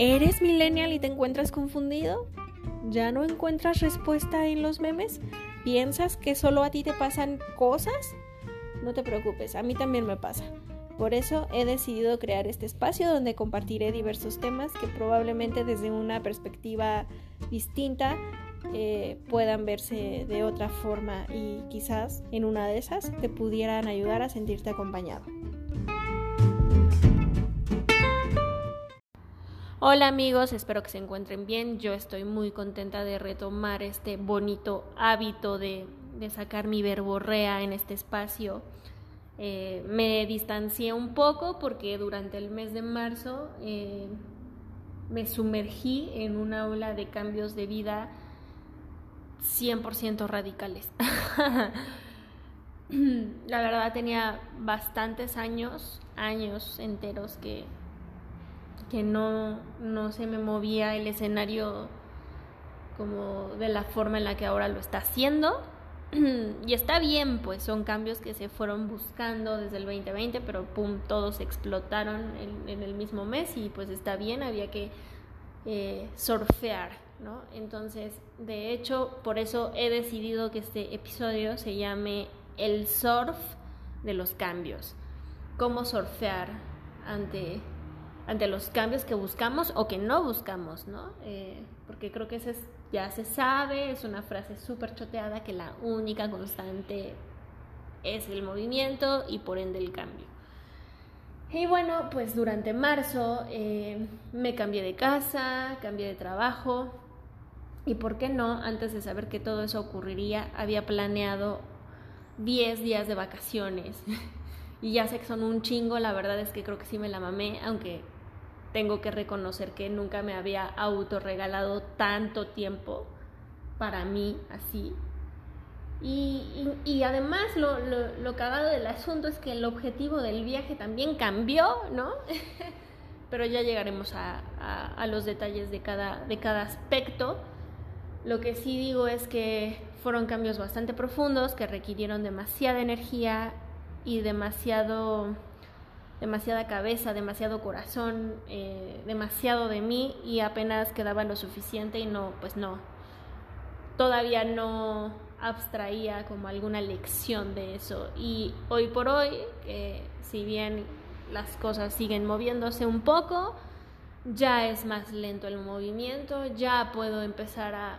¿Eres millennial y te encuentras confundido? ¿Ya no encuentras respuesta en los memes? ¿Piensas que solo a ti te pasan cosas? No te preocupes, a mí también me pasa. Por eso he decidido crear este espacio donde compartiré diversos temas que probablemente desde una perspectiva distinta eh, puedan verse de otra forma y quizás en una de esas te pudieran ayudar a sentirte acompañado. Hola amigos, espero que se encuentren bien. Yo estoy muy contenta de retomar este bonito hábito de, sacar mi verborrea en este espacio. Eh, me distancié un poco porque durante el mes de marzo eh, me sumergí en una ola de cambios de vida 100% radicales. La verdad tenía bastantes años, años enteros que que no, no se me movía el escenario como de la forma en la que ahora lo está haciendo. y está bien, pues son cambios que se fueron buscando desde el 2020, pero pum, todos explotaron en, el mismo mes y pues está bien, había que eh, surfear, ¿no? Entonces, de hecho, por eso he decidido que este episodio se llame El surf de los cambios. Cómo surfear ante ante los cambios que buscamos o que no buscamos, ¿no? Eh, porque creo que ese ya se sabe, es una frase súper choteada que la única constante es el movimiento y por ende el cambio. Y bueno, pues durante marzo eh, me cambié de casa, cambié de trabajo y por qué no, antes de saber que todo eso ocurriría, había planeado 10 días de vacaciones. y ya sé que son un chingo, la verdad es que creo que sí me la mamé, aunque tengo que reconocer que nunca me había autorregalado tanto tiempo para mí así. Y, además lo, lo, cagado del asunto es que el objetivo del viaje también cambió, ¿no? Pero ya llegaremos a, a, los detalles de cada, de cada aspecto. Lo que sí digo es que fueron cambios bastante profundos que requirieron demasiada energía y demasiado demasiada cabeza, demasiado corazón, eh, demasiado de mí y apenas quedaba lo suficiente y no, pues no, todavía no abstraía como alguna lección de eso. Y hoy por hoy, si bien las cosas siguen moviéndose un poco, ya es más lento el movimiento, ya puedo empezar a,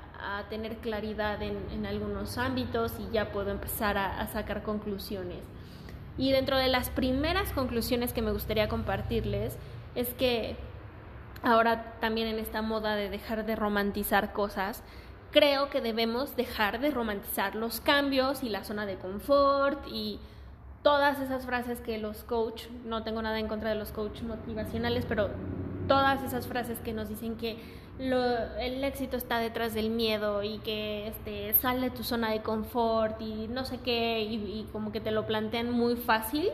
tener claridad en, algunos ámbitos y ya puedo empezar a sacar conclusiones. Y dentro de las primeras conclusiones que me gustaría compartirles es que ahora también en esta moda de dejar de romantizar cosas, creo que debemos dejar de romantizar los cambios y la zona de confort y todas esas frases que los coach, no tengo nada en contra de los coach motivacionales, pero todas esas frases que nos dicen que el éxito está detrás del miedo y que este, sale de tu zona de confort y no sé qué, y, como que te lo plantean muy fácil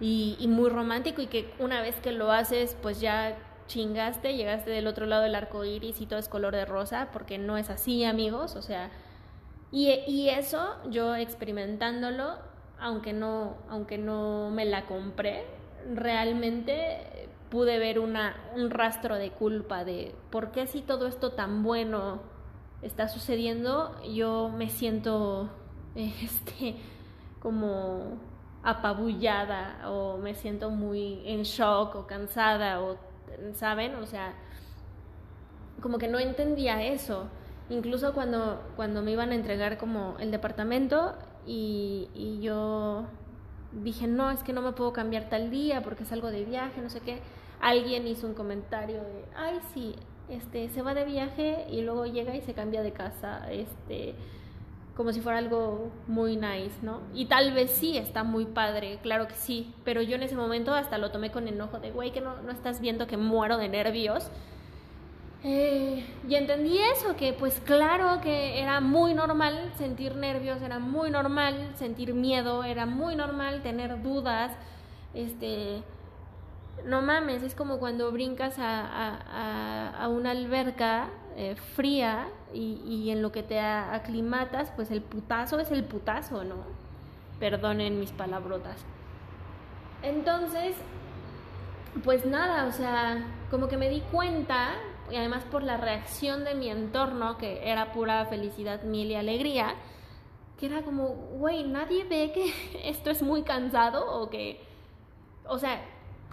y, muy romántico y que una vez que lo haces, pues ya chingaste, llegaste del otro lado del arco iris y todo es color de rosa, porque no es así, amigos, o sea, y, y eso yo experimentándolo, aunque no, aunque no me la compré, realmente pude ver una, un rastro de culpa de por qué si todo esto tan bueno está sucediendo, yo me siento este como apabullada o me siento muy en shock o cansada o saben, o sea, como que no entendía eso. Incluso cuando, cuando me iban a entregar como el departamento y, y yo dije, no, es que no me puedo cambiar tal día porque salgo de viaje, no sé qué alguien hizo un comentario de, ay, sí, este, se va de viaje y luego llega y se cambia de casa, este, como si fuera algo muy nice, ¿no? Y tal vez sí, está muy padre, claro que sí, pero yo en ese momento hasta lo tomé con enojo de, güey, que no, no estás viendo que muero de nervios. Eh, y entendí eso, que pues claro que era muy normal sentir nervios, era muy normal sentir miedo, era muy normal tener dudas, este, no mames, es como cuando brincas a, una alberca eh, fría y, en lo que te aclimatas, pues el putazo es el putazo, ¿no? Perdonen mis palabrotas. Entonces, pues nada, o sea, como que me di cuenta, y además por la reacción de mi entorno, que era pura felicidad, miel y alegría, que era como, güey, nadie ve que esto es muy cansado o que, o sea,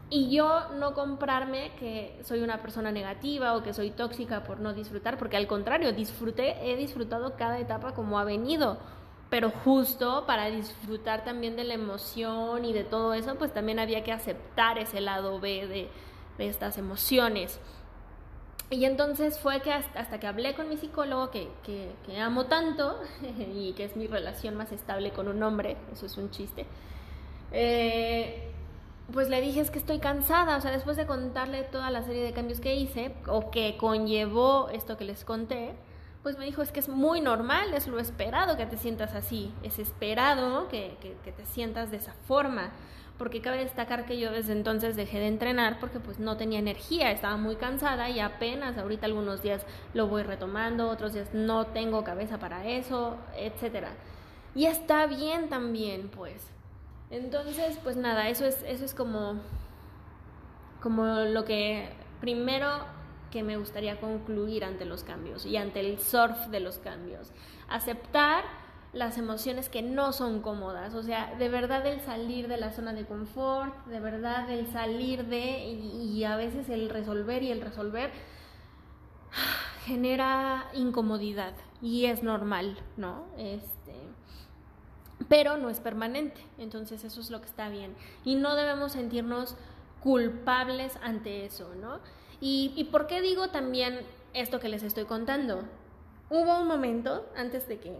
y yo no comprarme que soy una persona negativa o que soy tóxica por no disfrutar, porque al contrario, disfruté, he disfrutado cada etapa como ha venido, pero justo para disfrutar también de la emoción y de todo eso, pues también había que aceptar ese lado B de, de estas emociones. Y entonces fue que hasta, que hablé con mi psicólogo, que, que, que, amo tanto y que es mi relación más estable con un hombre, eso es un chiste, eh, pues le dije es que estoy cansada, o sea, después de contarle toda la serie de cambios que hice o que conllevó esto que les conté, pues me dijo es que es muy normal, es lo esperado que te sientas así, es esperado que, que, te sientas de esa forma, porque cabe destacar que yo desde entonces dejé de entrenar porque pues no tenía energía, estaba muy cansada y apenas ahorita algunos días lo voy retomando, otros días no tengo cabeza para eso, etcétera. Y está bien también, pues. Entonces, pues nada, eso es, eso es como, como lo que primero que me gustaría concluir ante los cambios y ante el surf de los cambios. Aceptar las emociones que no son cómodas, o sea, de verdad el salir de la zona de confort, de verdad el salir de y, y a veces el resolver y el resolver genera incomodidad y es normal, ¿no? Este, pero no es permanente. Entonces eso es lo que está bien. Y no debemos sentirnos culpables ante eso, ¿no? Y, y por qué digo también esto que les estoy contando. Hubo un momento antes de que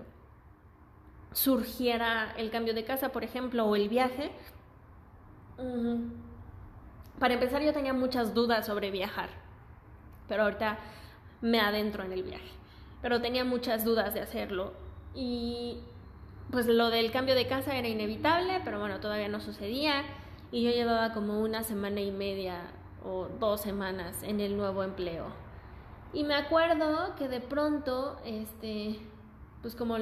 surgiera el cambio de casa, por ejemplo, o el viaje. para empezar, yo tenía muchas dudas sobre viajar, pero ahorita me adentro en el viaje. Pero tenía muchas dudas de hacerlo. Y pues lo del cambio de casa era inevitable, pero bueno, todavía no sucedía y yo llevaba como una semana y media o dos semanas en el nuevo empleo. Y me acuerdo que de pronto, este, pues como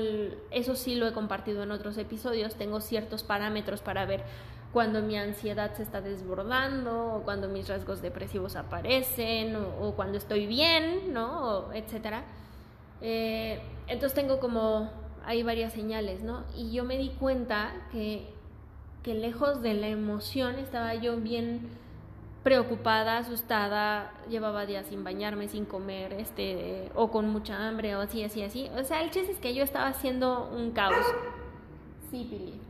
eso sí lo he compartido en otros episodios, tengo ciertos parámetros para ver cuando mi ansiedad se está desbordando, o cuando mis rasgos depresivos aparecen, o, cuando estoy bien, ¿no? etcétera. Eh, entonces tengo como hay varias señales, ¿no? Y yo me di cuenta que, que lejos de la emoción estaba yo bien preocupada, asustada, llevaba días sin bañarme, sin comer, este, o con mucha hambre, o así, así, así. O sea, el chiste es que yo estaba haciendo un caos. Sí, Pili.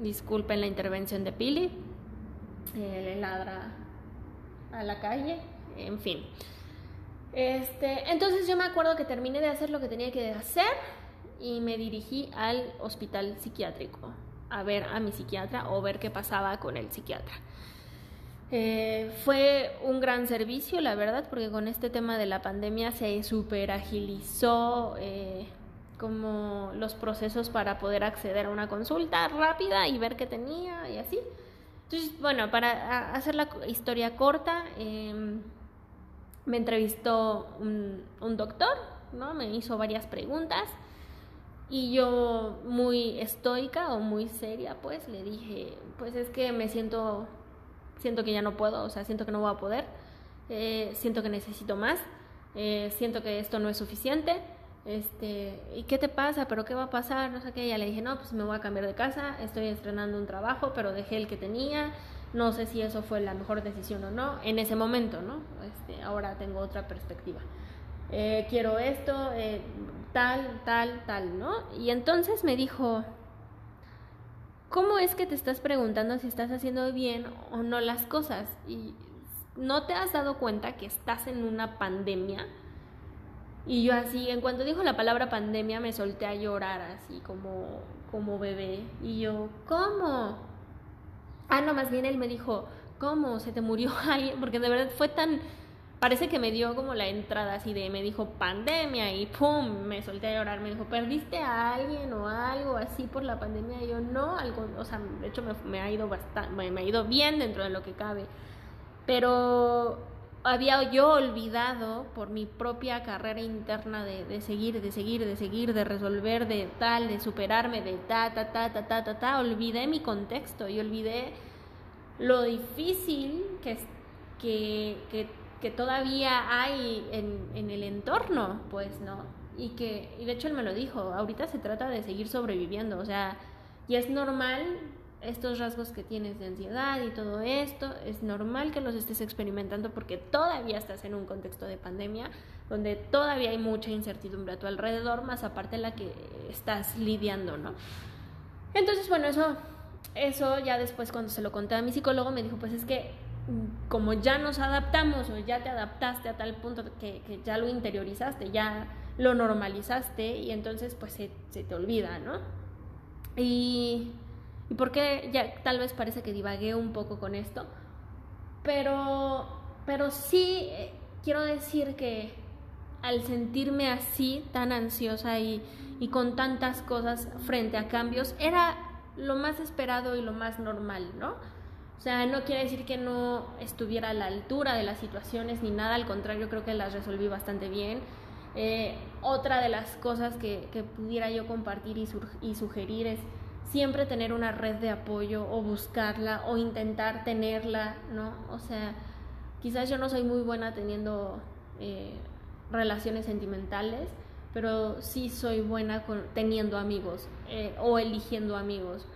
Disculpen la intervención de Pili. Eh, le ladra a la calle, en fin. Este, entonces yo me acuerdo que terminé de hacer lo que tenía que hacer y me dirigí al hospital psiquiátrico a ver a mi psiquiatra o ver qué pasaba con el psiquiatra. Eh, fue un gran servicio, la verdad, porque con este tema de la pandemia se super agilizó eh, como los procesos para poder acceder a una consulta rápida y ver qué tenía y así. Entonces, bueno, para hacer la historia corta, em, me entrevistó un, un doctor, ¿no? Me hizo varias preguntas y yo muy estoica o muy seria, pues le dije, pues es que me siento, siento que ya no puedo, o sea, siento que no voy a poder, eh, siento que necesito más, eh, siento que esto no es suficiente, este, ¿y qué te pasa? ¿Pero qué va a pasar? No sé qué, ya le dije, no, pues me voy a cambiar de casa, estoy estrenando un trabajo, pero dejé el que tenía, no sé si eso fue la mejor decisión o no, en ese momento, ¿no? Este, ahora tengo otra perspectiva. Eh, quiero esto, eh, tal, tal, tal, ¿no? Y entonces me dijo, ¿cómo es que te estás preguntando si estás haciendo bien o no las cosas? Y no te has dado cuenta que estás en una pandemia. Y yo así, en cuanto dijo la palabra pandemia, me solté a llorar así como, como bebé. Y yo, ¿cómo? Ah, no, más bien él me dijo, ¿cómo? ¿Se te murió alguien? Porque de verdad fue tan parece que me dio como la entrada así de, me dijo pandemia y pum, me solté a llorar, me dijo, ¿perdiste a alguien o algo así por la pandemia? Y yo no, algo, o sea, de hecho me, ha ido bastante, me, ha ido bien dentro de lo que cabe, pero había yo olvidado por mi propia carrera interna de, de, seguir, de seguir, de seguir, de resolver, de tal, de superarme, de ta, ta, ta, ta, ta, ta, ta, olvidé mi contexto y olvidé lo difícil que que, que, que todavía hay en, en, el entorno, pues, ¿no? Y que, y de hecho él me lo dijo, ahorita se trata de seguir sobreviviendo, o sea, y es normal estos rasgos que tienes de ansiedad y todo esto, es normal que los estés experimentando porque todavía estás en un contexto de pandemia donde todavía hay mucha incertidumbre a tu alrededor, más aparte la que estás lidiando, ¿no? Entonces, bueno, eso, eso ya después cuando se lo conté a mi psicólogo me dijo, pues es que como ya nos adaptamos o ya te adaptaste a tal punto que, ya lo interiorizaste, ya lo normalizaste y entonces pues se, se te olvida, ¿no? Y y porque ya tal vez parece que divagué un poco con esto, pero, pero sí eh, quiero decir que al sentirme así, tan ansiosa y, y con tantas cosas frente a cambios, era lo más esperado y lo más normal, ¿no? O sea, no quiere decir que no estuviera a la altura de las situaciones ni nada, al contrario, creo que las resolví bastante bien. Eh, otra de las cosas que, que pudiera yo compartir y, y sugerir es siempre tener una red de apoyo o buscarla o intentar tenerla, ¿no? O sea, quizás yo no soy muy buena teniendo eh, relaciones sentimentales, pero sí soy buena con, teniendo amigos eh, o eligiendo amigos.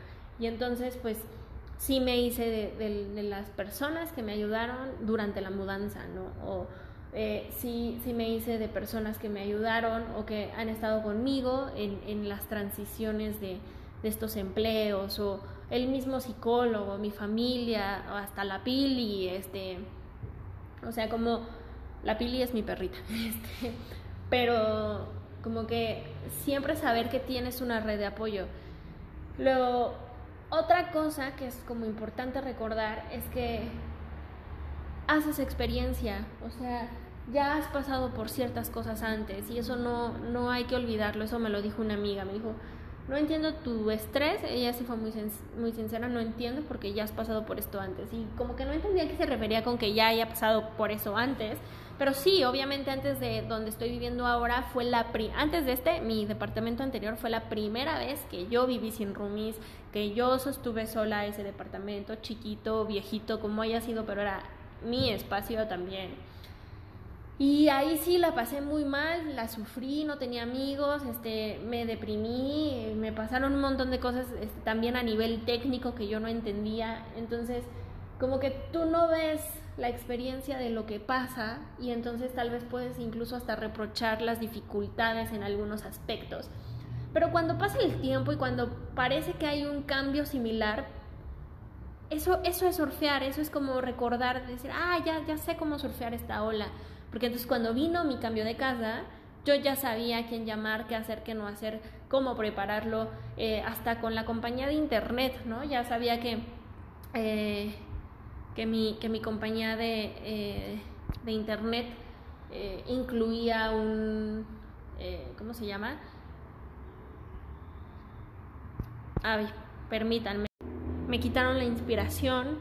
Y entonces, pues, sí me hice de, las personas que me ayudaron durante la mudanza, ¿no? O eh, sí, me hice de personas que me ayudaron o que han estado conmigo en, en las transiciones de, de estos empleos o el mismo psicólogo, mi familia, o hasta la Pili, este, o sea, como la Pili es mi perrita, este, pero como que siempre saber que tienes una red de apoyo. Lo, otra cosa que es como importante recordar es que haces experiencia, o sea, ya has pasado por ciertas cosas antes y eso no, no hay que olvidarlo, eso me lo dijo una amiga, me dijo, no entiendo tu estrés, ella sí fue muy, muy sincera, no entiendo porque ya has pasado por esto antes. Y como que no entendía que se refería con que ya haya pasado por eso antes. Pero sí, obviamente antes de donde estoy viviendo ahora fue la pri antes de este, mi departamento anterior fue la primera vez que yo viví sin roomies, que yo sostuve sola ese departamento, chiquito, viejito, como haya sido, pero era mi espacio también. Y ahí sí la pasé muy mal, la sufrí, no tenía amigos, este, me deprimí, me pasaron un montón de cosas este, también a nivel técnico que yo no entendía. Entonces, como que tú no ves la experiencia de lo que pasa y entonces tal vez puedes incluso hasta reprochar las dificultades en algunos aspectos. Pero cuando pasa el tiempo y cuando parece que hay un cambio similar, eso, eso es surfear, eso es como recordar, decir, ah, ya, ya sé cómo surfear esta ola porque entonces cuando vino mi cambio de casa, yo ya sabía quién llamar, qué hacer, qué no hacer, cómo prepararlo, eh, hasta con la compañía de internet, ¿no? Ya sabía que, eh, que, mi, que mi compañía de, eh, de internet incluía un, ¿cómo se llama? Ay, permítanme. Me quitaron la inspiración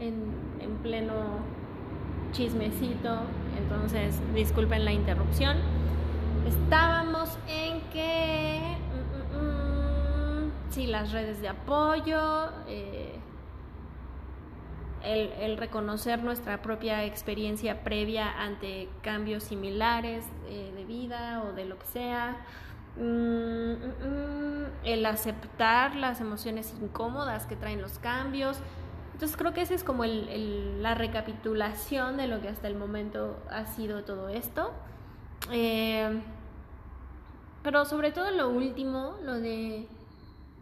en, en pleno chismecito, entonces disculpen la interrupción. Estábamos en que, mm, mm, mm, sí, las redes de apoyo, eh, el, reconocer nuestra propia experiencia previa ante cambios similares eh, de vida o de lo que sea, el aceptar las emociones incómodas que traen los cambios, entonces creo que esa es como la recapitulación de lo que hasta el momento ha sido todo esto. Eh, pero sobre todo lo último, lo de...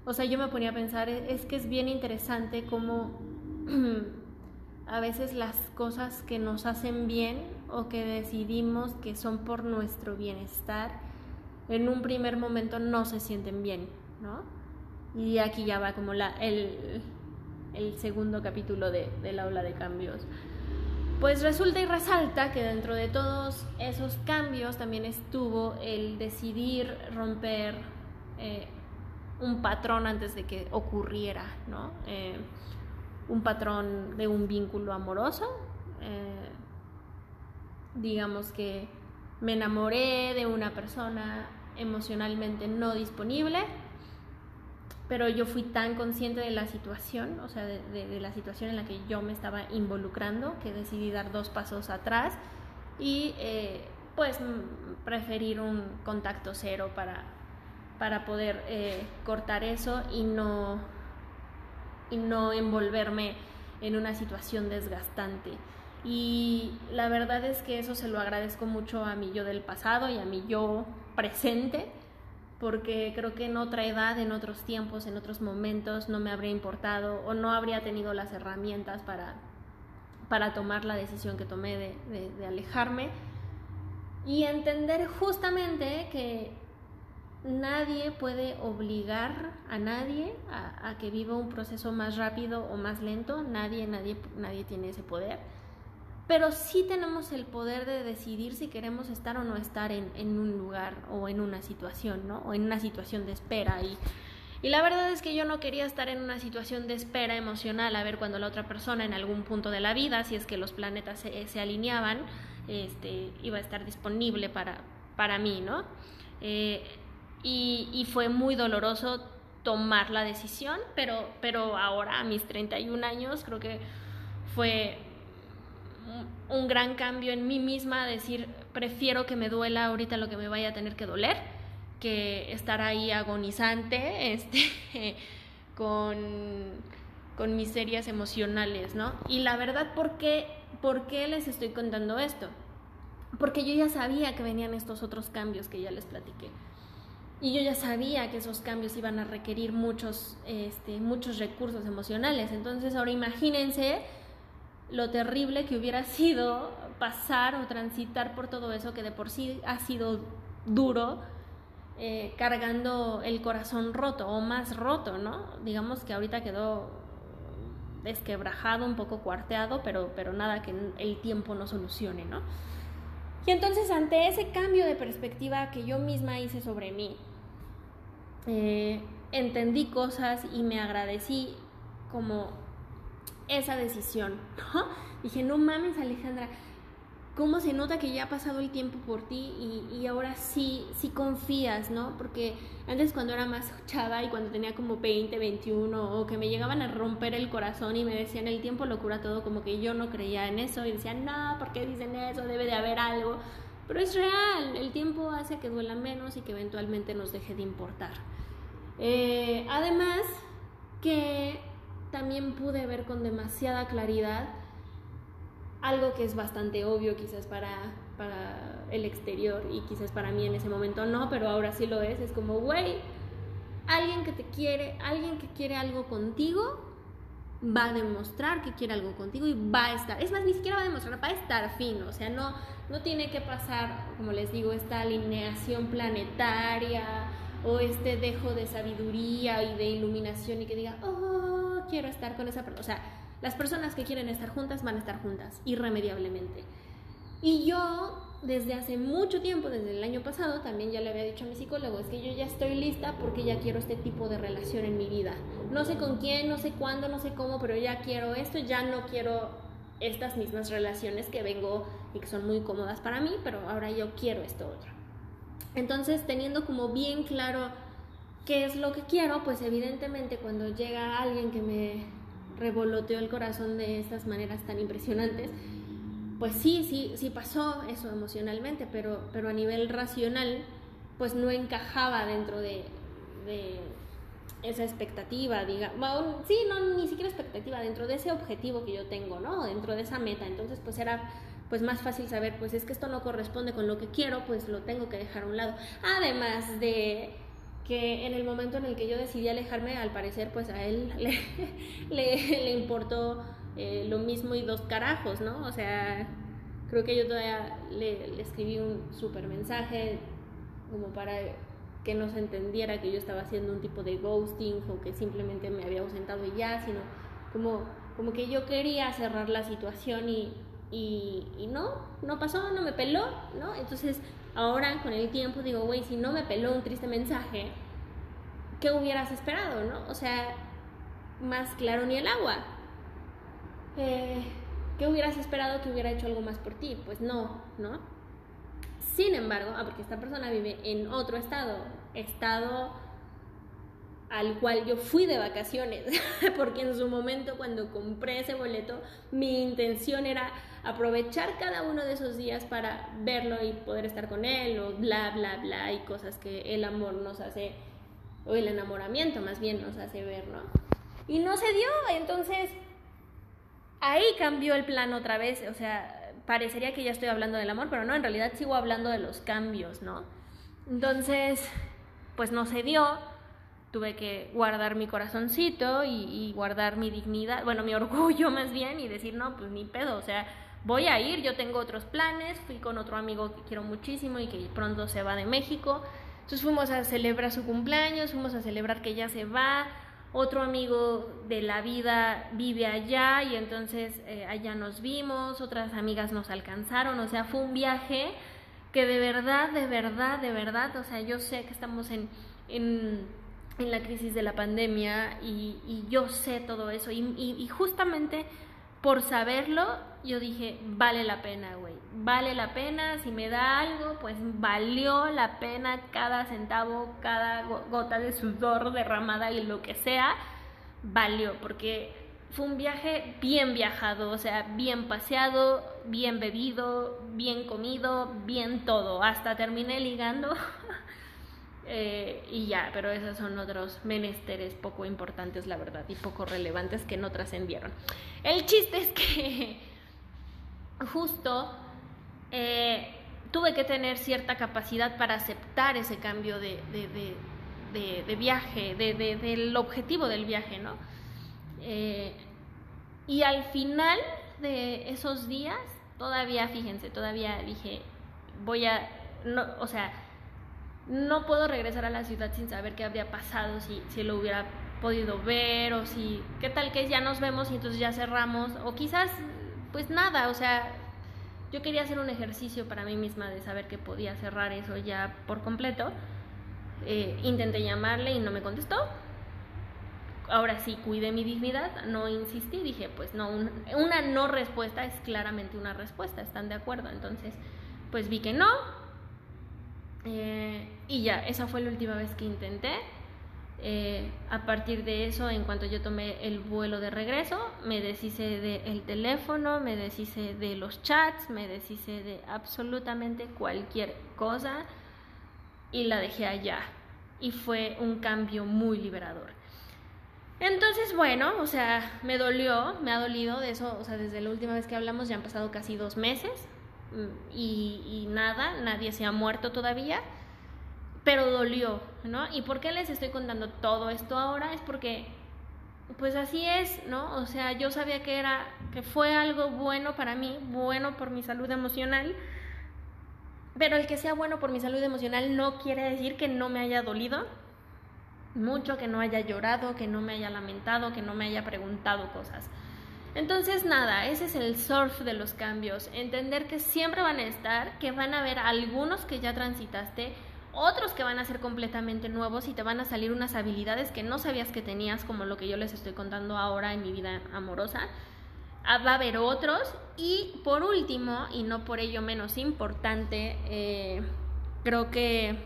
O sea, yo me ponía a pensar, es que es bien interesante cómo a veces las cosas que nos hacen bien o que decidimos que son por nuestro bienestar, en un primer momento no se sienten bien, ¿no? Y aquí ya va como el, el segundo capítulo de, la ola de cambios. Pues resulta y resalta que dentro de todos esos cambios también estuvo el decidir romper eh, un patrón antes de que ocurriera, ¿no? Eh, un patrón de un vínculo amoroso. Eh, digamos que me enamoré de una persona emocionalmente no disponible pero yo fui tan consciente de la situación, o sea, de, la situación en la que yo me estaba involucrando, que decidí dar dos pasos atrás y eh, pues preferir un contacto cero para, para poder eh, cortar eso y no, y no envolverme en una situación desgastante. Y la verdad es que eso se lo agradezco mucho a mi yo del pasado y a mi yo presente, porque creo que en otra edad, en otros tiempos, en otros momentos no me habría importado o no habría tenido las herramientas para, para tomar la decisión que tomé de, alejarme y entender justamente que nadie puede obligar a nadie a, que viva un proceso más rápido o más lento, nadie, nadie, nadie tiene ese poder pero sí tenemos el poder de decidir si queremos estar o no estar en, en un lugar o en una situación, ¿no? O en una situación de espera. Y, y la verdad es que yo no quería estar en una situación de espera emocional a ver cuando la otra persona en algún punto de la vida, si es que los planetas se, se alineaban, este, iba a estar disponible para, para mí, ¿no? Eh, y, fue muy doloroso tomar la decisión, pero, pero ahora a mis 31 años creo que fue un gran cambio en mí misma, decir, prefiero que me duela ahorita lo que me vaya a tener que doler, que estar ahí agonizante, este, con, con miserias emocionales, ¿no? Y la verdad, ¿por qué, ¿por qué les estoy contando esto? Porque yo ya sabía que venían estos otros cambios que ya les platiqué. Y yo ya sabía que esos cambios iban a requerir muchos, este, muchos recursos emocionales. Entonces ahora imagínense lo terrible que hubiera sido pasar o transitar por todo eso que de por sí ha sido duro, eh, cargando el corazón roto o más roto, ¿no? Digamos que ahorita quedó desquebrajado, un poco cuarteado, pero, pero nada que el tiempo no solucione, ¿no? Y entonces ante ese cambio de perspectiva que yo misma hice sobre mí, eh, entendí cosas y me agradecí como esa decisión. Dije, no mames Alejandra, ¿cómo se nota que ya ha pasado el tiempo por ti y, ahora sí, sí confías, ¿no? Porque antes cuando era más chava y cuando tenía como 20, 21 o que me llegaban a romper el corazón y me decían el tiempo lo cura todo, como que yo no creía en eso y decía, no, ¿por qué dicen eso? Debe de haber algo. Pero es real, el tiempo hace que duela menos y que eventualmente nos deje de importar. Eh, además, que también pude ver con demasiada claridad algo que es bastante obvio quizás para, para el exterior y quizás para mí en ese momento no, pero ahora sí lo es, es como, güey, alguien que te quiere, alguien que quiere algo contigo, va a demostrar que quiere algo contigo y va a estar, es más, ni siquiera va a demostrar, va a estar fino, o sea, no, no tiene que pasar, como les digo, esta alineación planetaria o este dejo de sabiduría y de iluminación y que diga, oh, quiero estar con esa persona. O sea, las personas que quieren estar juntas van a estar juntas, irremediablemente. Y yo, desde hace mucho tiempo, desde el año pasado, también ya le había dicho a mi psicólogo, es que yo ya estoy lista porque ya quiero este tipo de relación en mi vida. No sé con quién, no sé cuándo, no sé cómo, pero ya quiero esto, ya no quiero estas mismas relaciones que vengo y que son muy cómodas para mí, pero ahora yo quiero esto otro. Entonces, teniendo como bien claro qué es lo que quiero, pues evidentemente cuando llega alguien que me revoloteó el corazón de estas maneras tan impresionantes, pues sí, sí, sí pasó eso emocionalmente, pero, pero a nivel racional, pues no encajaba dentro de, esa expectativa, diga, sí, no, ni siquiera expectativa, dentro de ese objetivo que yo tengo, ¿no? Dentro de esa meta, entonces pues era pues más fácil saber, pues es que esto no corresponde con lo que quiero, pues lo tengo que dejar a un lado. Además de que en el momento en el que yo decidí alejarme, al parecer, pues a él le, importó eh, lo mismo y dos carajos, ¿no? O sea, creo que yo todavía le, escribí un súper mensaje como para que no se entendiera que yo estaba haciendo un tipo de ghosting o que simplemente me había ausentado y ya, sino como, como que yo quería cerrar la situación y, y, y no, no pasó, no me peló, ¿no? Entonces Ahora, con el tiempo, digo, güey, si no me peló un triste mensaje, ¿qué hubieras esperado, no? O sea, más claro ni el agua. Eh, ¿Qué hubieras esperado que hubiera hecho algo más por ti? Pues no, ¿no? Sin embargo, ah, porque esta persona vive en otro estado, estado al cual yo fui de vacaciones, porque en su momento cuando compré ese boleto, mi intención era aprovechar cada uno de esos días para verlo y poder estar con él, o bla, bla, bla, y cosas que el amor nos hace, o el enamoramiento más bien nos hace ver, ¿no? Y no se dio, entonces ahí cambió el plan otra vez, o sea, parecería que ya estoy hablando del amor, pero no, en realidad sigo hablando de los cambios, ¿no? Entonces, pues no se dio tuve que guardar mi corazoncito y, guardar mi dignidad, bueno, mi orgullo más bien y decir, no, pues ni pedo, o sea, voy a ir, yo tengo otros planes, fui con otro amigo que quiero muchísimo y que pronto se va de México, entonces fuimos a celebrar su cumpleaños, fuimos a celebrar que ya se va, otro amigo de la vida vive allá y entonces eh, allá nos vimos, otras amigas nos alcanzaron, o sea, fue un viaje que de verdad, de verdad, de verdad, o sea, yo sé que estamos en, en en la crisis de la pandemia y, yo sé todo eso y, justamente por saberlo yo dije, vale la pena, güey, vale la pena, si me da algo, pues valió la pena cada centavo, cada gota de sudor derramada y lo que sea, valió, porque fue un viaje bien viajado, o sea, bien paseado, bien bebido, bien comido, bien todo, hasta terminé ligando Eh, y ya, pero esos son otros menesteres poco importantes, la verdad, y poco relevantes que no trascendieron. El chiste es que justo eh, tuve que tener cierta capacidad para aceptar ese cambio de, de, viaje, del objetivo del viaje, ¿no? Eh, y al final de esos días, todavía, fíjense, todavía dije, voy a, no, o sea, no puedo regresar a la ciudad sin saber qué habría pasado, si, si lo hubiera podido ver o si, qué tal que ya nos vemos y entonces ya cerramos, o quizás, pues nada, o sea, yo quería hacer un ejercicio para mí misma de saber que podía cerrar eso ya por completo. Eh, intenté llamarle y no me contestó. Ahora sí, cuidé mi dignidad, no insistí, dije, pues no, una no respuesta es claramente una respuesta, ¿están de acuerdo? Entonces, pues vi que no, eh, y ya, esa fue la última vez que intenté. Eh, a partir de eso, en cuanto yo tomé el vuelo de regreso, me deshice del teléfono, me deshice de los chats, me deshice de absolutamente cualquier cosa y la dejé allá. Y fue un cambio muy liberador. Entonces, bueno, o sea, me dolió, me ha dolido de eso, o sea, desde la última vez que hablamos ya han pasado casi dos meses y, nada, nadie se ha muerto todavía, pero dolió, ¿no? ¿Y por qué les estoy contando todo esto ahora? Es porque, pues así es, ¿no? O sea, yo sabía que era, que fue algo bueno para mí, bueno por mi salud emocional, pero el que sea bueno por mi salud emocional no quiere decir que no me haya dolido mucho, que no haya llorado, que no me haya lamentado, que no me haya preguntado cosas. Entonces, nada, ese es el surf de los cambios. Entender que siempre van a estar, que van a haber algunos que ya transitaste, otros que van a ser completamente nuevos y te van a salir unas habilidades que no sabías que tenías, como lo que yo les estoy contando ahora en mi vida amorosa. Ah, va a haber otros. Y por último, y no por ello menos importante, eh, creo que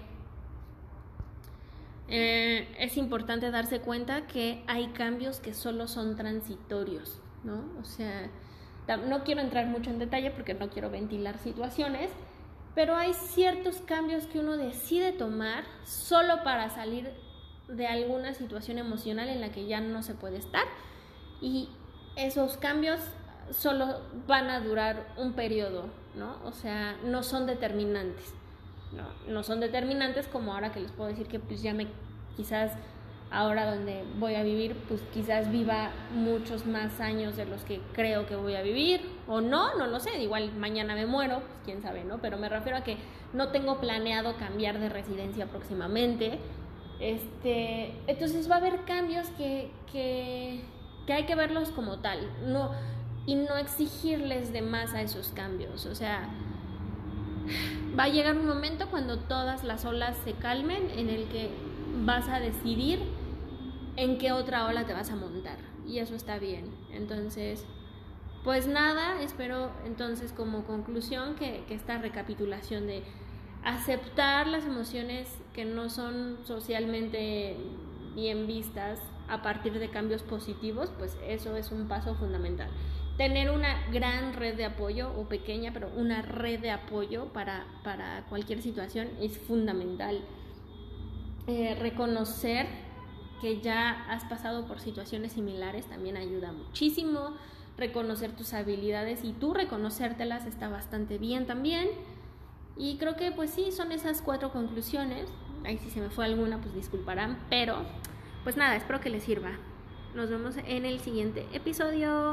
eh, es importante darse cuenta que hay cambios que solo son transitorios. ¿no? O sea, no quiero entrar mucho en detalle porque no quiero ventilar situaciones, pero hay ciertos cambios que uno decide tomar solo para salir de alguna situación emocional en la que ya no se puede estar y esos cambios solo van a durar un periodo, ¿no? O sea, no son determinantes. No, no son determinantes como ahora que les puedo decir que pues ya me quizás ahora donde voy a vivir, pues quizás viva muchos más años de los que creo que voy a vivir, o no, no lo sé, igual mañana me muero, pues quién sabe, ¿no? Pero me refiero a que no tengo planeado cambiar de residencia próximamente. Este, entonces va a haber cambios que, que, que hay que verlos como tal, no, y no exigirles de más a esos cambios, o sea, va a llegar un momento cuando todas las olas se calmen en el que vas a decidir en qué otra ola te vas a montar. Y eso está bien. Entonces, pues nada, espero entonces como conclusión que, esta recapitulación de aceptar las emociones que no son socialmente bien vistas a partir de cambios positivos, pues eso es un paso fundamental. Tener una gran red de apoyo, o pequeña, pero una red de apoyo para, para cualquier situación es fundamental. Eh, reconocer que ya has pasado por situaciones similares también ayuda muchísimo. Reconocer tus habilidades y tú reconocértelas está bastante bien también. Y creo que pues sí, son esas cuatro conclusiones. Ahí si se me fue alguna, pues disculparán. Pero pues nada, espero que les sirva. Nos vemos en el siguiente episodio.